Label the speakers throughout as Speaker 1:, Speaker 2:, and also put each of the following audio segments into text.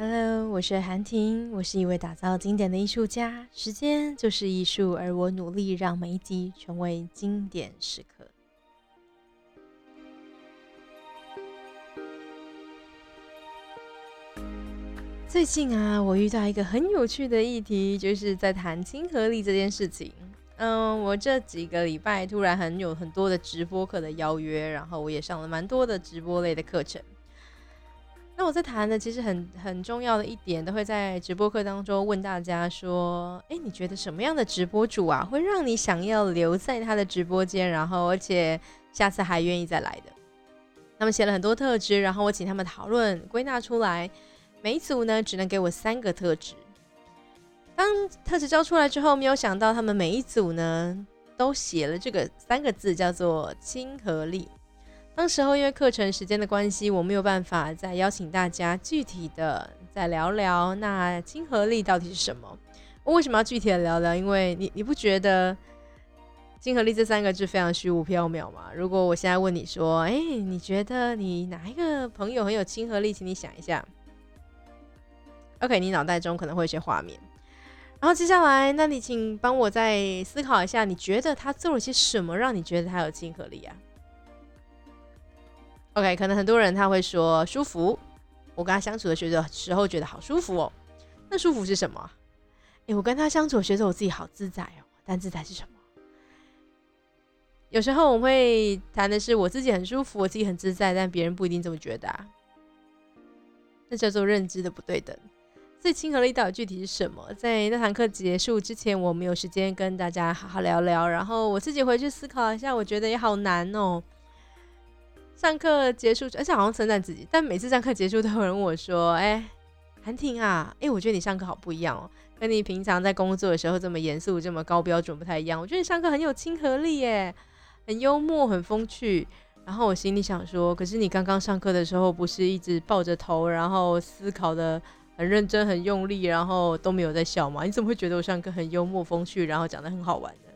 Speaker 1: Hello，我是韩婷，我是一位打造经典的艺术家。时间就是艺术，而我努力让每一集成为经典时刻。最近啊，我遇到一个很有趣的议题，就是在谈亲和力这件事情。嗯，我这几个礼拜突然很有很多的直播课的邀约，然后我也上了蛮多的直播类的课程。那我在谈的其实很很重要的一点，都会在直播课当中问大家说：，哎，你觉得什么样的直播主啊，会让你想要留在他的直播间，然后而且下次还愿意再来的？他们写了很多特质，然后我请他们讨论归纳出来，每一组呢只能给我三个特质。当特质交出来之后，没有想到他们每一组呢都写了这个三个字，叫做亲和力。当时候因为课程时间的关系，我没有办法再邀请大家具体的再聊聊那亲和力到底是什么。我为什么要具体的聊聊？因为你你不觉得亲和力这三个字非常虚无缥缈吗？如果我现在问你说，哎，你觉得你哪一个朋友很有亲和力？请你想一下。OK，你脑袋中可能会有些画面。然后接下来，那你请帮我再思考一下，你觉得他做了些什么，让你觉得他有亲和力啊？OK，可能很多人他会说舒服，我跟他相处的觉得时候觉得好舒服哦。那舒服是什么？哎，我跟他相处觉得我自己好自在哦。但自在是什么？有时候我会谈的是我自己很舒服，我自己很自在，但别人不一定这么觉得。啊那叫做认知的不对等。所以亲和力到底具体是什么？在那堂课结束之前，我没有时间跟大家好好聊聊。然后我自己回去思考一下，我觉得也好难哦。上课结束，而且好像称赞自己，但每次上课结束都有人问我说：“哎，韩婷啊，哎，我觉得你上课好不一样哦，跟你平常在工作的时候这么严肃、这么高标准不太一样。我觉得你上课很有亲和力耶，很幽默、很风趣。”然后我心里想说：“可是你刚刚上课的时候不是一直抱着头，然后思考的很认真、很用力，然后都没有在笑吗？你怎么会觉得我上课很幽默、风趣，然后讲的很好玩呢？”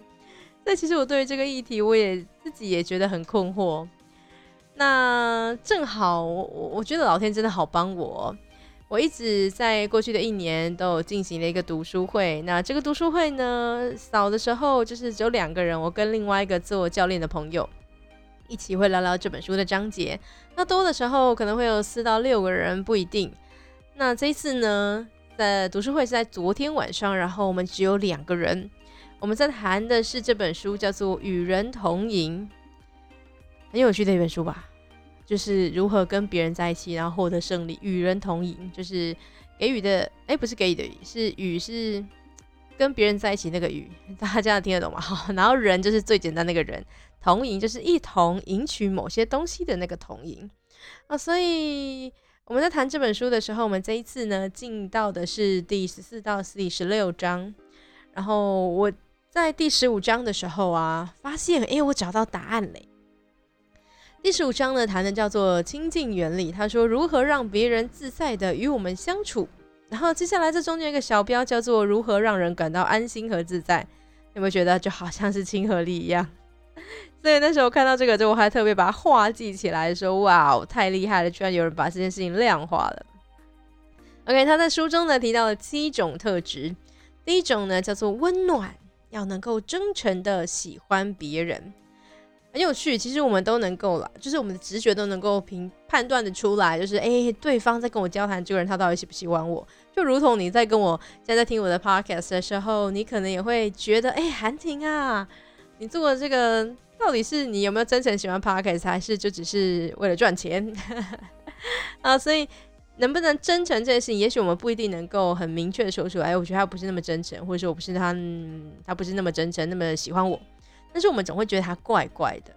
Speaker 1: 那其实我对于这个议题，我也自己也觉得很困惑。那正好，我我觉得老天真的好帮我。我一直在过去的一年都有进行了一个读书会。那这个读书会呢，少的时候就是只有两个人，我跟另外一个做教练的朋友一起会聊聊这本书的章节。那多的时候可能会有四到六个人，不一定。那这一次呢，在读书会是在昨天晚上，然后我们只有两个人，我们在谈的是这本书，叫做《与人同赢》。很有趣的一本书吧，就是如何跟别人在一起，然后获得胜利，与人同赢。就是给予的，哎，不是给予的，是与是跟别人在一起那个与，大家这样听得懂吗？好，然后人就是最简单那个人，同赢就是一同赢取某些东西的那个同赢啊。所以我们在谈这本书的时候，我们这一次呢进到的是第十四到第十六章，然后我在第十五章的时候啊，发现哎，我找到答案嘞。第十五章呢，谈的叫做亲近原理。他说如何让别人自在的与我们相处。然后接下来这中间一个小标叫做如何让人感到安心和自在。有没有觉得就好像是亲和力一样？所以那时候看到这个之后，我还特别把它画记起来，说哇，太厉害了，居然有人把这件事情量化了。OK，他在书中呢提到了七种特质。第一种呢叫做温暖，要能够真诚的喜欢别人。很有趣，其实我们都能够了，就是我们的直觉都能够评判断的出来，就是哎，对方在跟我交谈，这个人他到底喜不喜欢我？就如同你在跟我现在在听我的 podcast 的时候，你可能也会觉得，哎，韩婷啊，你做的这个到底是你有没有真诚喜欢 podcast，还是就只是为了赚钱 啊？所以能不能真诚这件事情，也许我们不一定能够很明确的说出来。我觉得他不是那么真诚，或者说我不是他，他不是那么真诚，那么喜欢我。但是我们总会觉得他怪怪的，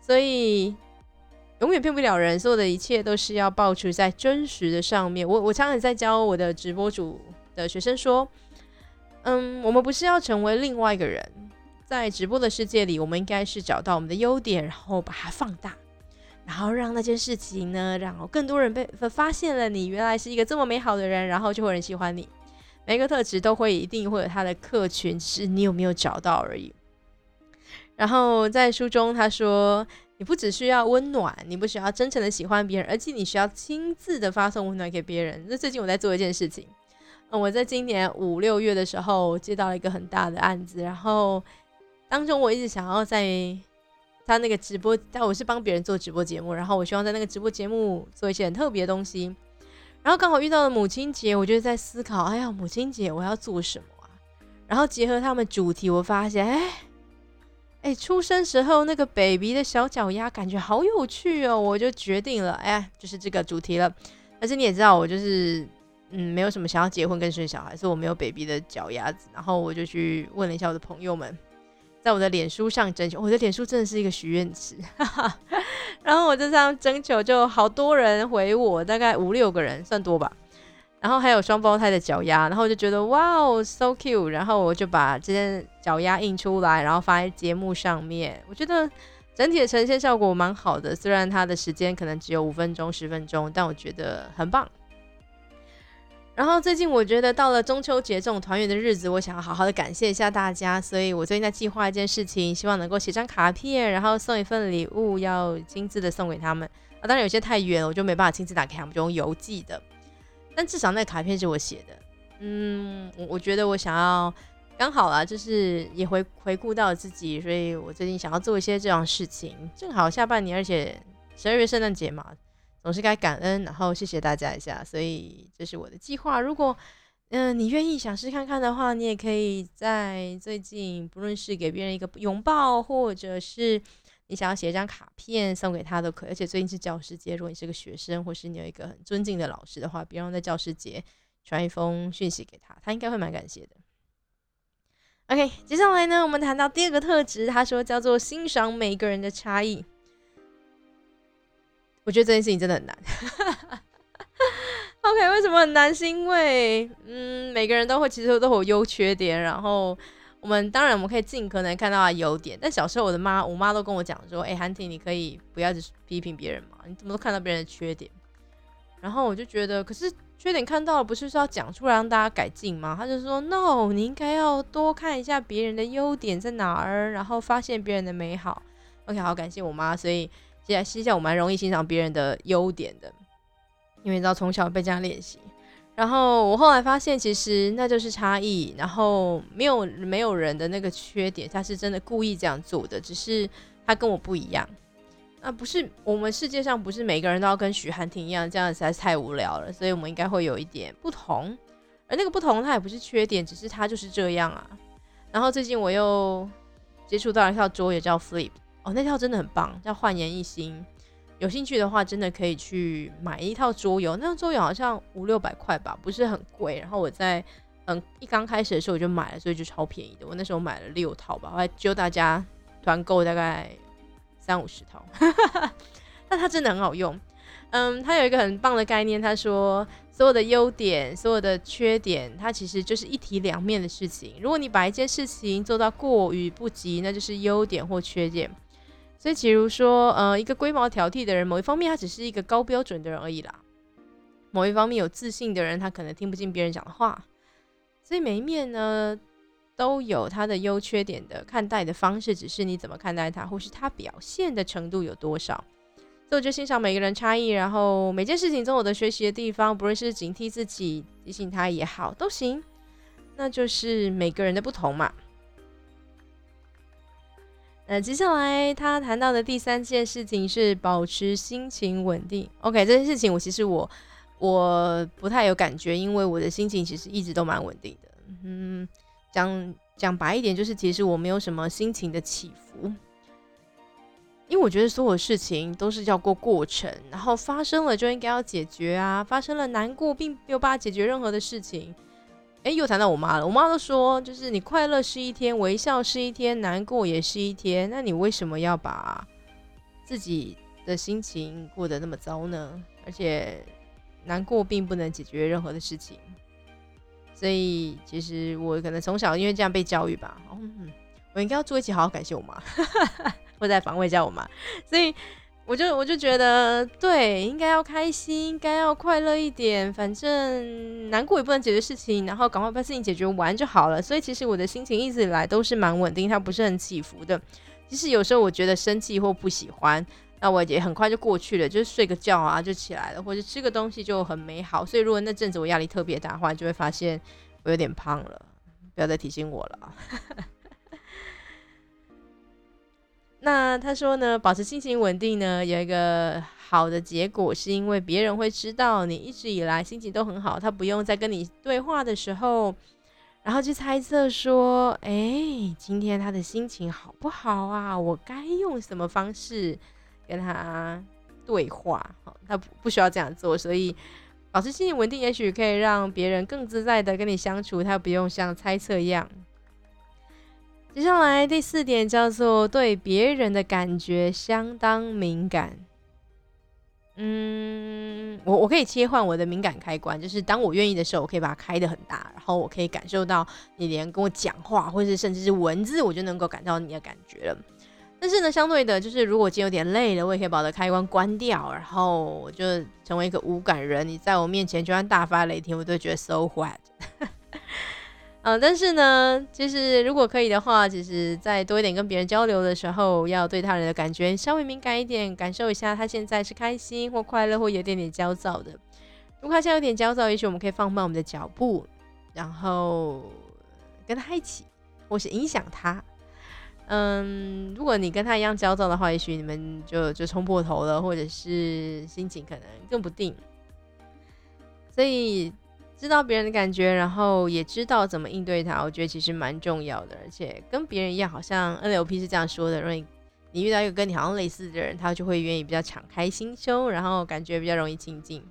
Speaker 1: 所以永远骗不了人。所有的一切都是要保持在真实的上面。我我常常在教我的直播主的学生说，嗯，我们不是要成为另外一个人，在直播的世界里，我们应该是找到我们的优点，然后把它放大，然后让那件事情呢，然后更多人被发现了你原来是一个这么美好的人，然后就会人喜欢你。每个特质都会一定会有他的客群，是你有没有找到而已。然后在书中他说，你不只需要温暖，你不需要真诚的喜欢别人，而且你需要亲自的发送温暖给别人。那最近我在做一件事情，我在今年五六月的时候接到了一个很大的案子，然后当中我一直想要在他那个直播，但我是帮别人做直播节目，然后我希望在那个直播节目做一些很特别的东西。然后刚好遇到了母亲节，我就在思考，哎呀，母亲节我要做什么啊？然后结合他们主题，我发现，哎。哎，出生时候那个 baby 的小脚丫感觉好有趣哦，我就决定了，哎，就是这个主题了。但是你也知道，我就是嗯，没有什么想要结婚跟生小孩，所以我没有 baby 的脚丫子。然后我就去问了一下我的朋友们，在我的脸书上征求，我的脸书真的是一个许愿池。哈哈然后我这样征求，就好多人回我，大概五六个人，算多吧。然后还有双胞胎的脚丫，然后我就觉得哇哦，so cute，然后我就把这件脚丫印出来，然后发在节目上面。我觉得整体的呈现效果蛮好的，虽然它的时间可能只有五分钟、十分钟，但我觉得很棒。然后最近我觉得到了中秋节这种团圆的日子，我想要好好的感谢一下大家，所以我最近在计划一件事情，希望能够写张卡片，然后送一份礼物，要亲自的送给他们。啊，当然有些太远了，我就没办法亲自打开，我们，就用邮寄的。但至少那卡片是我写的，嗯，我我觉得我想要刚好啦，就是也回回顾到自己，所以我最近想要做一些这样事情，正好下半年，而且十二月圣诞节嘛，总是该感恩，然后谢谢大家一下，所以这是我的计划。如果嗯你愿意想试看看的话，你也可以在最近，不论是给别人一个拥抱，或者是。你想要写一张卡片送给他都可以，而且最近是教师节，如果你是个学生，或是你有一个很尊敬的老师的话，别忘在教师节传一封讯息给他，他应该会蛮感谢的。OK，接下来呢，我们谈到第二个特质，他说叫做欣赏每个人的差异。我觉得这件事情真的很难。OK，为什么很难？是因为嗯，每个人都会其实都有优缺点，然后。我们当然我们可以尽可能看到他优点，但小时候我的妈，我妈都跟我讲说：“哎，韩婷，你可以不要只是批评别人嘛，你怎么都看到别人的缺点？”然后我就觉得，可是缺点看到了，不是说要讲出来让大家改进吗？他就说：“No，你应该要多看一下别人的优点在哪儿，然后发现别人的美好。”OK，好，感谢我妈，所以现在现在我蛮容易欣赏别人的优点的，因为你知道从小被这样练习。然后我后来发现，其实那就是差异。然后没有没有人的那个缺点，他是真的故意这样做的，只是他跟我不一样。那不是我们世界上不是每个人都要跟许寒婷一样，这样实在是太无聊了。所以我们应该会有一点不同。而那个不同，它也不是缺点，只是他就是这样啊。然后最近我又接触到一套桌，也叫 Flip。哦，那套真的很棒，叫焕然一新。有兴趣的话，真的可以去买一套桌游。那套桌游好像五六百块吧，不是很贵。然后我在嗯一刚开始的时候我就买了，所以就超便宜的。我那时候买了六套吧，我还揪大家团购大概三五十套。但它真的很好用。嗯，它有一个很棒的概念，他说所有的优点、所有的缺点，它其实就是一体两面的事情。如果你把一件事情做到过于不及，那就是优点或缺点。所以，比如说，呃，一个龟毛挑剔的人，某一方面他只是一个高标准的人而已啦。某一方面有自信的人，他可能听不进别人讲的话。所以每一面呢，都有他的优缺点的看待的方式，只是你怎么看待他，或是他表现的程度有多少。所以我就欣赏每个人差异，然后每件事情都有的学习的地方，不论是警惕自己、提醒他也好，都行。那就是每个人的不同嘛。那接下来他谈到的第三件事情是保持心情稳定。OK，这件事情我其实我我不太有感觉，因为我的心情其实一直都蛮稳定的。嗯，讲讲白一点，就是其实我没有什么心情的起伏，因为我觉得所有事情都是要过过程，然后发生了就应该要解决啊，发生了难过并没有办法解决任何的事情。哎，又谈到我妈了。我妈都说，就是你快乐是一天，微笑是一天，难过也是一天。那你为什么要把自己的心情过得那么糟呢？而且难过并不能解决任何的事情。所以，其实我可能从小因为这样被教育吧。嗯，我应该要做一期好好感谢我妈，或者防卫一下我妈。所以。我就我就觉得，对，应该要开心，应该要快乐一点。反正难过也不能解决事情，然后赶快把事情解决完就好了。所以其实我的心情一直以来都是蛮稳定，它不是很起伏的。即使有时候我觉得生气或不喜欢，那我也很快就过去了，就是睡个觉啊就起来了，或者吃个东西就很美好。所以如果那阵子我压力特别大的话，就会发现我有点胖了，不要再提醒我了。那他说呢，保持心情稳定呢，有一个好的结果，是因为别人会知道你一直以来心情都很好，他不用再跟你对话的时候，然后去猜测说，哎，今天他的心情好不好啊？我该用什么方式跟他对话？好，他不不需要这样做，所以保持心情稳定，也许可以让别人更自在的跟你相处，他不用像猜测一样。接下来第四点叫做对别人的感觉相当敏感。嗯，我我可以切换我的敏感开关，就是当我愿意的时候，我可以把它开的很大，然后我可以感受到你连跟我讲话，或是甚至是文字，我就能够感到你的感觉了。但是呢，相对的，就是如果今天有点累了，我也可以把我的开关关掉，然后我就成为一个无感人。你在我面前就算大发雷霆，我都觉得 so what。嗯，但是呢，其实如果可以的话，其实再多一点跟别人交流的时候，要对他人的感觉稍微敏感一点，感受一下他现在是开心或快乐或有点点焦躁的。如果他现在有点焦躁，也许我们可以放慢我们的脚步，然后跟他一起，或是影响他。嗯，如果你跟他一样焦躁的话，也许你们就就冲破头了，或者是心情可能更不定。所以。知道别人的感觉，然后也知道怎么应对他，我觉得其实蛮重要的。而且跟别人一样，好像 NLP 是这样说的：，因为你遇到一个跟你好像类似的人，他就会愿意比较敞开心胸，然后感觉比较容易亲近。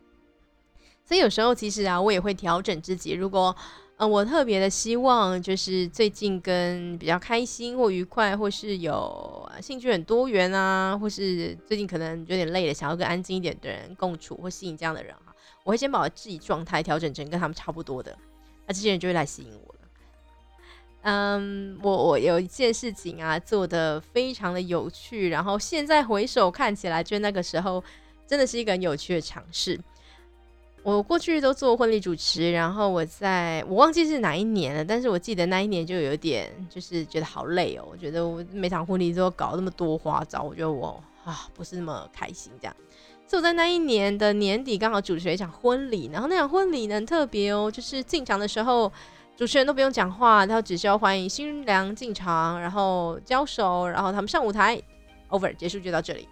Speaker 1: 所以有时候其实啊，我也会调整自己。如果嗯，我特别的希望就是最近跟比较开心或愉快，或是有兴趣很多元啊，或是最近可能有点累了，想要跟安静一点的人共处或吸引这样的人哈。我会先把我自己状态调整成跟他们差不多的，那这些人就会来吸引我了。嗯，我我有一件事情啊，做的非常的有趣，然后现在回首看起来，就那个时候真的是一个很有趣的尝试。我过去都做婚礼主持，然后我在我忘记是哪一年了，但是我记得那一年就有点就是觉得好累哦，我觉得我每场婚礼都搞那么多花招，我觉得我啊不是那么开心这样。就在那一年的年底，刚好主持了一场婚礼，然后那场婚礼呢很特别哦，就是进场的时候，主持人都不用讲话，他只需要欢迎新娘进场，然后交手，然后他们上舞台，over 结束就到这里。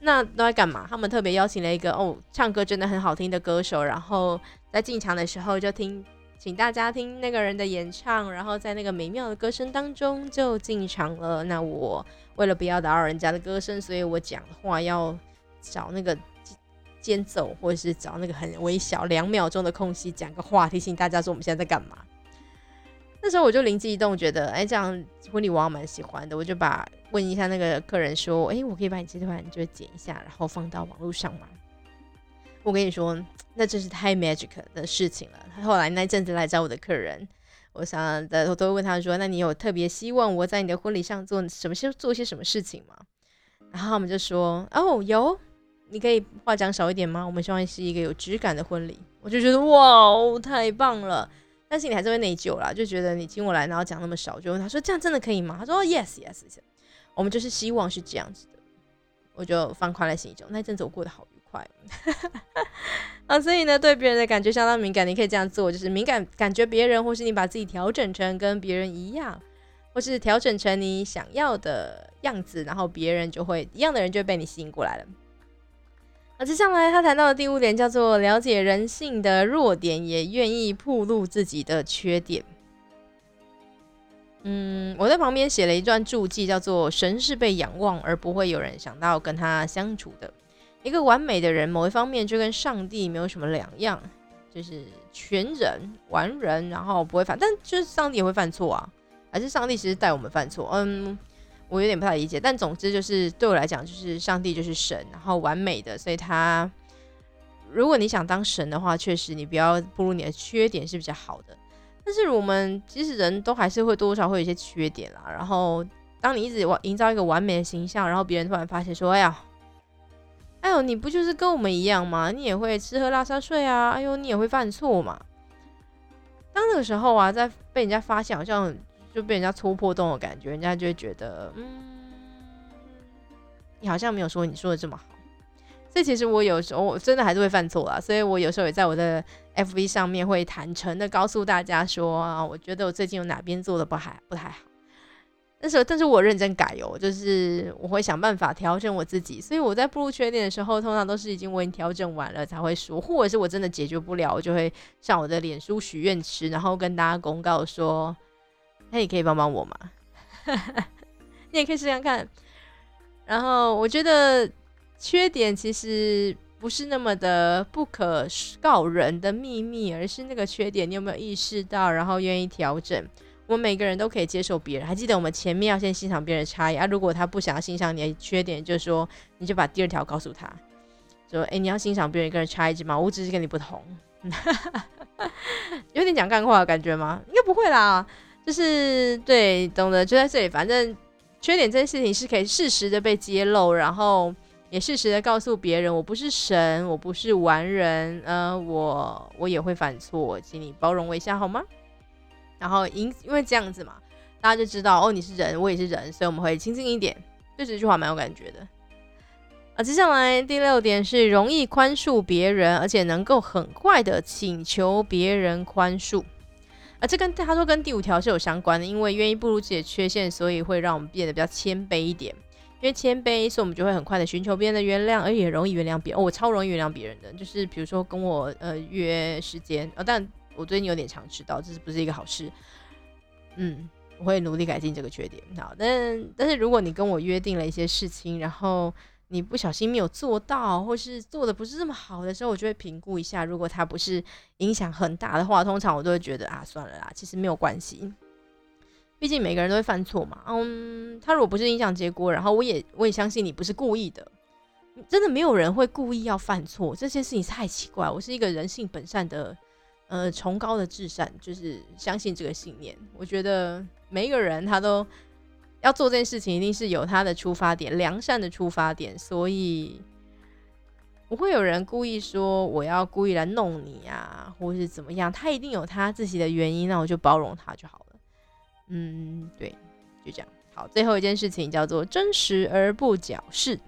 Speaker 1: 那都在干嘛？他们特别邀请了一个哦，唱歌真的很好听的歌手，然后在进场的时候就听，请大家听那个人的演唱，然后在那个美妙的歌声当中就进场了。那我为了不要打扰人家的歌声，所以我讲话要找那个。间奏，或者是找那个很微小两秒钟的空隙讲个话，提醒大家说我们现在在干嘛。那时候我就灵机一动，觉得哎，这样婚礼我蛮喜欢的，我就把问一下那个客人说，哎，我可以把你这段就剪一下，然后放到网络上吗？我跟你说，那真是太 magic 的事情了。后来那阵子来找我的客人，我想的我都会问他说，那你有特别希望我在你的婚礼上做什么些做些什么事情吗？然后他们就说，哦，有。你可以话讲少一点吗？我们希望是一个有质感的婚礼。我就觉得哇哦，太棒了！但是你还是会内疚啦，就觉得你请我来，然后讲那么少，就问他说这样真的可以吗？他说 yes yes yes。我们就是希望是这样子的，我就放宽了心中。那阵子我过得好愉快 啊！所以呢，对别人的感觉相当敏感，你可以这样做，就是敏感感觉别人，或是你把自己调整成跟别人一样，或是调整成你想要的样子，然后别人就会一样的人就被你吸引过来了。那接下来他谈到的第五点叫做了解人性的弱点，也愿意暴露自己的缺点。嗯，我在旁边写了一段注记，叫做“神是被仰望，而不会有人想到跟他相处的一个完美的人”。某一方面就跟上帝没有什么两样，就是全人完人，然后不会犯，但就是上帝也会犯错啊，还是上帝其实带我们犯错？嗯。我有点不太理解，但总之就是对我来讲，就是上帝就是神，然后完美的，所以他如果你想当神的话，确实你不要步入你的缺点是比较好的。但是我们其实人都还是会多多少会有一些缺点啦。然后当你一直营造一个完美的形象，然后别人突然发现说：“哎呀，哎呦，你不就是跟我们一样吗？你也会吃喝拉撒睡啊？哎呦，你也会犯错嘛？”当那个时候啊，在被人家发现，好像。就被人家戳破洞的感觉，人家就会觉得，嗯，你好像没有说你说的这么好。所以其实我有时候我真的还是会犯错啦，所以我有时候也在我的 FV 上面会坦诚的告诉大家说啊，我觉得我最近有哪边做的不还不太好。但是但是我认真改哦，就是我会想办法调整我自己。所以我在步入缺点的时候，通常都是已经我已经调整完了才会说，或者是我真的解决不了，我就会上我的脸书许愿池，然后跟大家公告说，那你可以帮帮我吗？你也可以试看看。然后我觉得。缺点其实不是那么的不可告人的秘密，而是那个缺点你有没有意识到，然后愿意调整。我们每个人都可以接受别人，还记得我们前面要先欣赏别人的差异啊。如果他不想要欣赏你的缺点，就是说你就把第二条告诉他，说：“哎，你要欣赏别人一个人差异吗？我只是跟你不同。”有点讲干话的感觉吗？应该不会啦，就是对，懂得就在这里。反正缺点这件事情是可以适时的被揭露，然后。也适时的告诉别人，我不是神，我不是完人，呃，我我也会犯错，请你包容我一下好吗？然后因因为这样子嘛，大家就知道哦，你是人，我也是人，所以我们会亲近一点。对这句话蛮有感觉的。啊，接下来第六点是容易宽恕别人，而且能够很快的请求别人宽恕。啊，这跟他说跟第五条是有相关的，因为愿意步入自己的缺陷，所以会让我们变得比较谦卑一点。因为谦卑，所以我们就会很快的寻求别人的原谅，而且也容易原谅别人。哦，我超容易原谅别人的，就是比如说跟我呃约时间，呃，但我最近有点常迟到，这是不是一个好事？嗯，我会努力改进这个缺点。好，但但是如果你跟我约定了一些事情，然后你不小心没有做到，或是做的不是这么好的时候，我就会评估一下，如果它不是影响很大的话，通常我都会觉得啊，算了啦，其实没有关系。毕竟每个人都会犯错嘛，嗯，他如果不是影响结果，然后我也我也相信你不是故意的，真的没有人会故意要犯错，这件事情太奇怪。我是一个人性本善的，呃，崇高的至善，就是相信这个信念。我觉得每一个人他都要做这件事情，一定是有他的出发点，良善的出发点，所以不会有人故意说我要故意来弄你啊，或是怎么样，他一定有他自己的原因，那我就包容他就好了。嗯，对，就这样。好，最后一件事情叫做真实而不矫饰。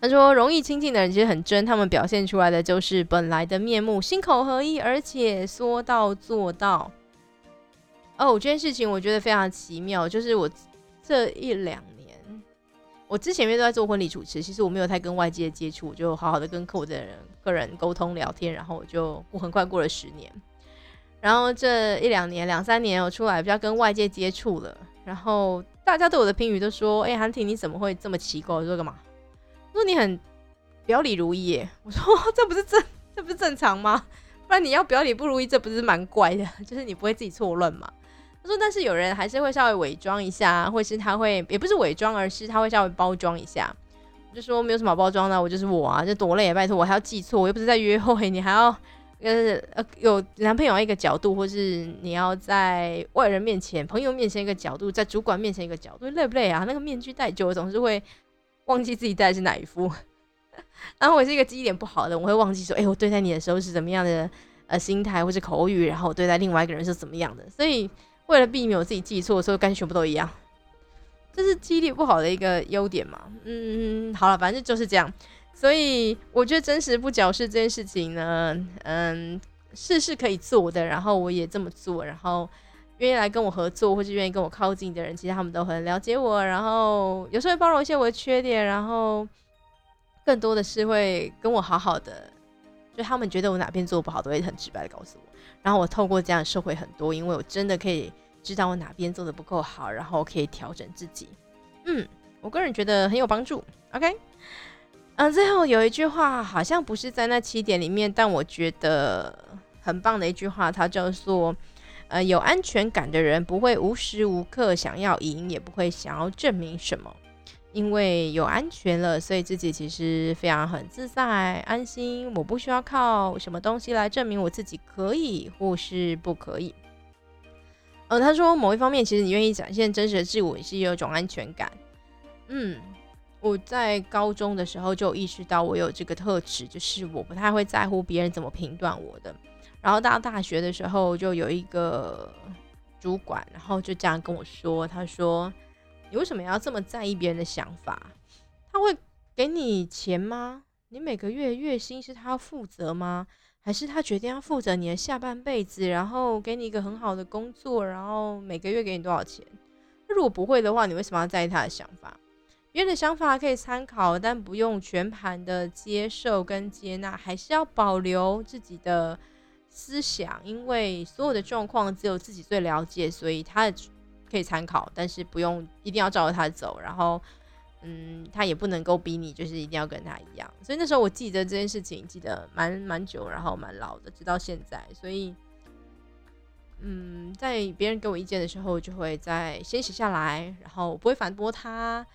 Speaker 1: 他说，容易亲近的人其实很真，他们表现出来的就是本来的面目，心口合一，而且说到做到。哦，这件事情我觉得非常奇妙，就是我这一两年，我之前因为都在做婚礼主持，其实我没有太跟外界接触，我就好好的跟客户的人个人沟通聊天，然后我就我很快过了十年。然后这一两年、两三年，我出来比较跟外界接触了，然后大家对我的评语都说：“哎，韩婷你怎么会这么奇怪？”我说干嘛？说你很表里如一耶。我说这不是正，这不是正常吗？不然你要表里不如意，这不是蛮怪的？就是你不会自己错乱吗？他说：“但是有人还是会稍微伪装一下，或是他会也不是伪装，而是他会稍微包装一下。”我就说没有什么包装的，我就是我啊，就多累，拜托我还要记错，我又不是在约会，你还要。呃呃，有男朋友一个角度，或是你要在外人面前、朋友面前一个角度，在主管面前一个角度，累不累啊？那个面具戴久了，总是会忘记自己戴的是哪一副。然后我是一个记忆点不好的，我会忘记说，哎，我对待你的时候是怎么样的呃心态，或是口语，然后我对待另外一个人是怎么样的。所以为了避免我自己记错，所以干全部都一样。这是记忆力不好的一个优点嘛？嗯，好了，反正就是这样。所以我觉得真实不矫饰这件事情呢，嗯，是是可以做的。然后我也这么做，然后愿意来跟我合作或者愿意跟我靠近的人，其实他们都很了解我。然后有时候会包容一些我的缺点，然后更多的是会跟我好好的。就他们觉得我哪边做不好，都会很直白的告诉我。然后我透过这样收获很多，因为我真的可以知道我哪边做的不够好，然后可以调整自己。嗯，我个人觉得很有帮助。OK。嗯，最后有一句话好像不是在那七点里面，但我觉得很棒的一句话，它叫做：呃，有安全感的人不会无时无刻想要赢，也不会想要证明什么，因为有安全了，所以自己其实非常很自在、安心。我不需要靠什么东西来证明我自己可以或是不可以。呃，他说某一方面，其实你愿意展现真实的自我，也是有一种安全感。嗯。我在高中的时候就意识到我有这个特质，就是我不太会在乎别人怎么评断我的。然后到大学的时候，就有一个主管，然后就这样跟我说：“他说你为什么要这么在意别人的想法？”他会给你钱吗？你每个月月薪是他负责吗？还是他决定要负责你的下半辈子，然后给你一个很好的工作，然后每个月给你多少钱？那如果不会的话，你为什么要在意他的想法？别人的想法可以参考，但不用全盘的接受跟接纳，还是要保留自己的思想，因为所有的状况只有自己最了解，所以他可以参考，但是不用一定要照着他走，然后。嗯，他也不能够逼你，就是一定要跟他一样。所以那时候我记得这件事情，记得蛮蛮久，然后蛮老的，直到现在。所以，嗯，在别人给我意见的时候，就会再先写下来，然后我不会反驳他。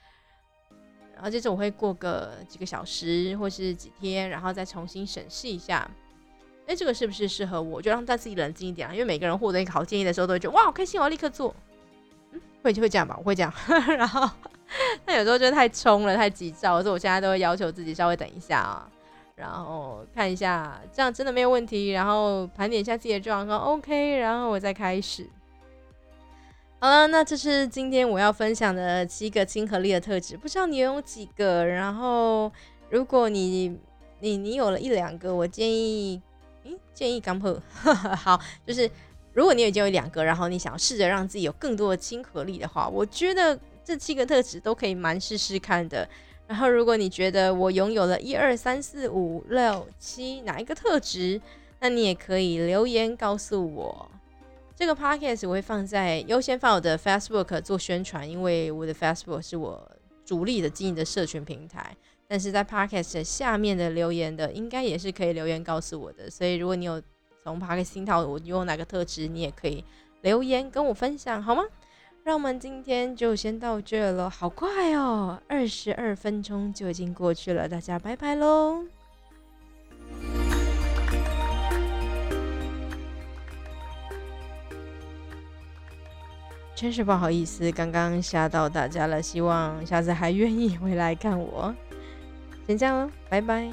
Speaker 1: 然后接着我会过个几个小时或是几天，然后再重新审视一下，哎，这个是不是适合我？就让他自己冷静一点，因为每个人获得一个好建议的时候，都会觉得哇，好开心，我要立刻做。会就会这样吧，我会这样，然后。那有时候就太冲了，太急躁，所以我现在都会要求自己稍微等一下啊，然后看一下，这样真的没有问题，然后盘点一下自己的状况，OK，然后我再开始。好了，那这是今天我要分享的七个亲和力的特质，不知道你有几个？然后如果你你你有了一两个，我建议，嗯，建议刚破，好，就是如果你已经有两个，然后你想要试着让自己有更多的亲和力的话，我觉得。这七个特质都可以蛮试试看的。然后，如果你觉得我拥有了一二三四五六七哪一个特质，那你也可以留言告诉我。这个 podcast 我会放在优先放我的 Facebook 做宣传，因为我的 Facebook 是我主力的经营的社群平台。但是在 podcast 下面的留言的，应该也是可以留言告诉我的。所以，如果你有从 podcast 听到我拥有哪个特质，你也可以留言跟我分享，好吗？让我们今天就先到这了，好快哦，二十二分钟就已经过去了，大家拜拜喽！真是不好意思，刚刚吓到大家了，希望下次还愿意回来看我。先这样喽，拜拜。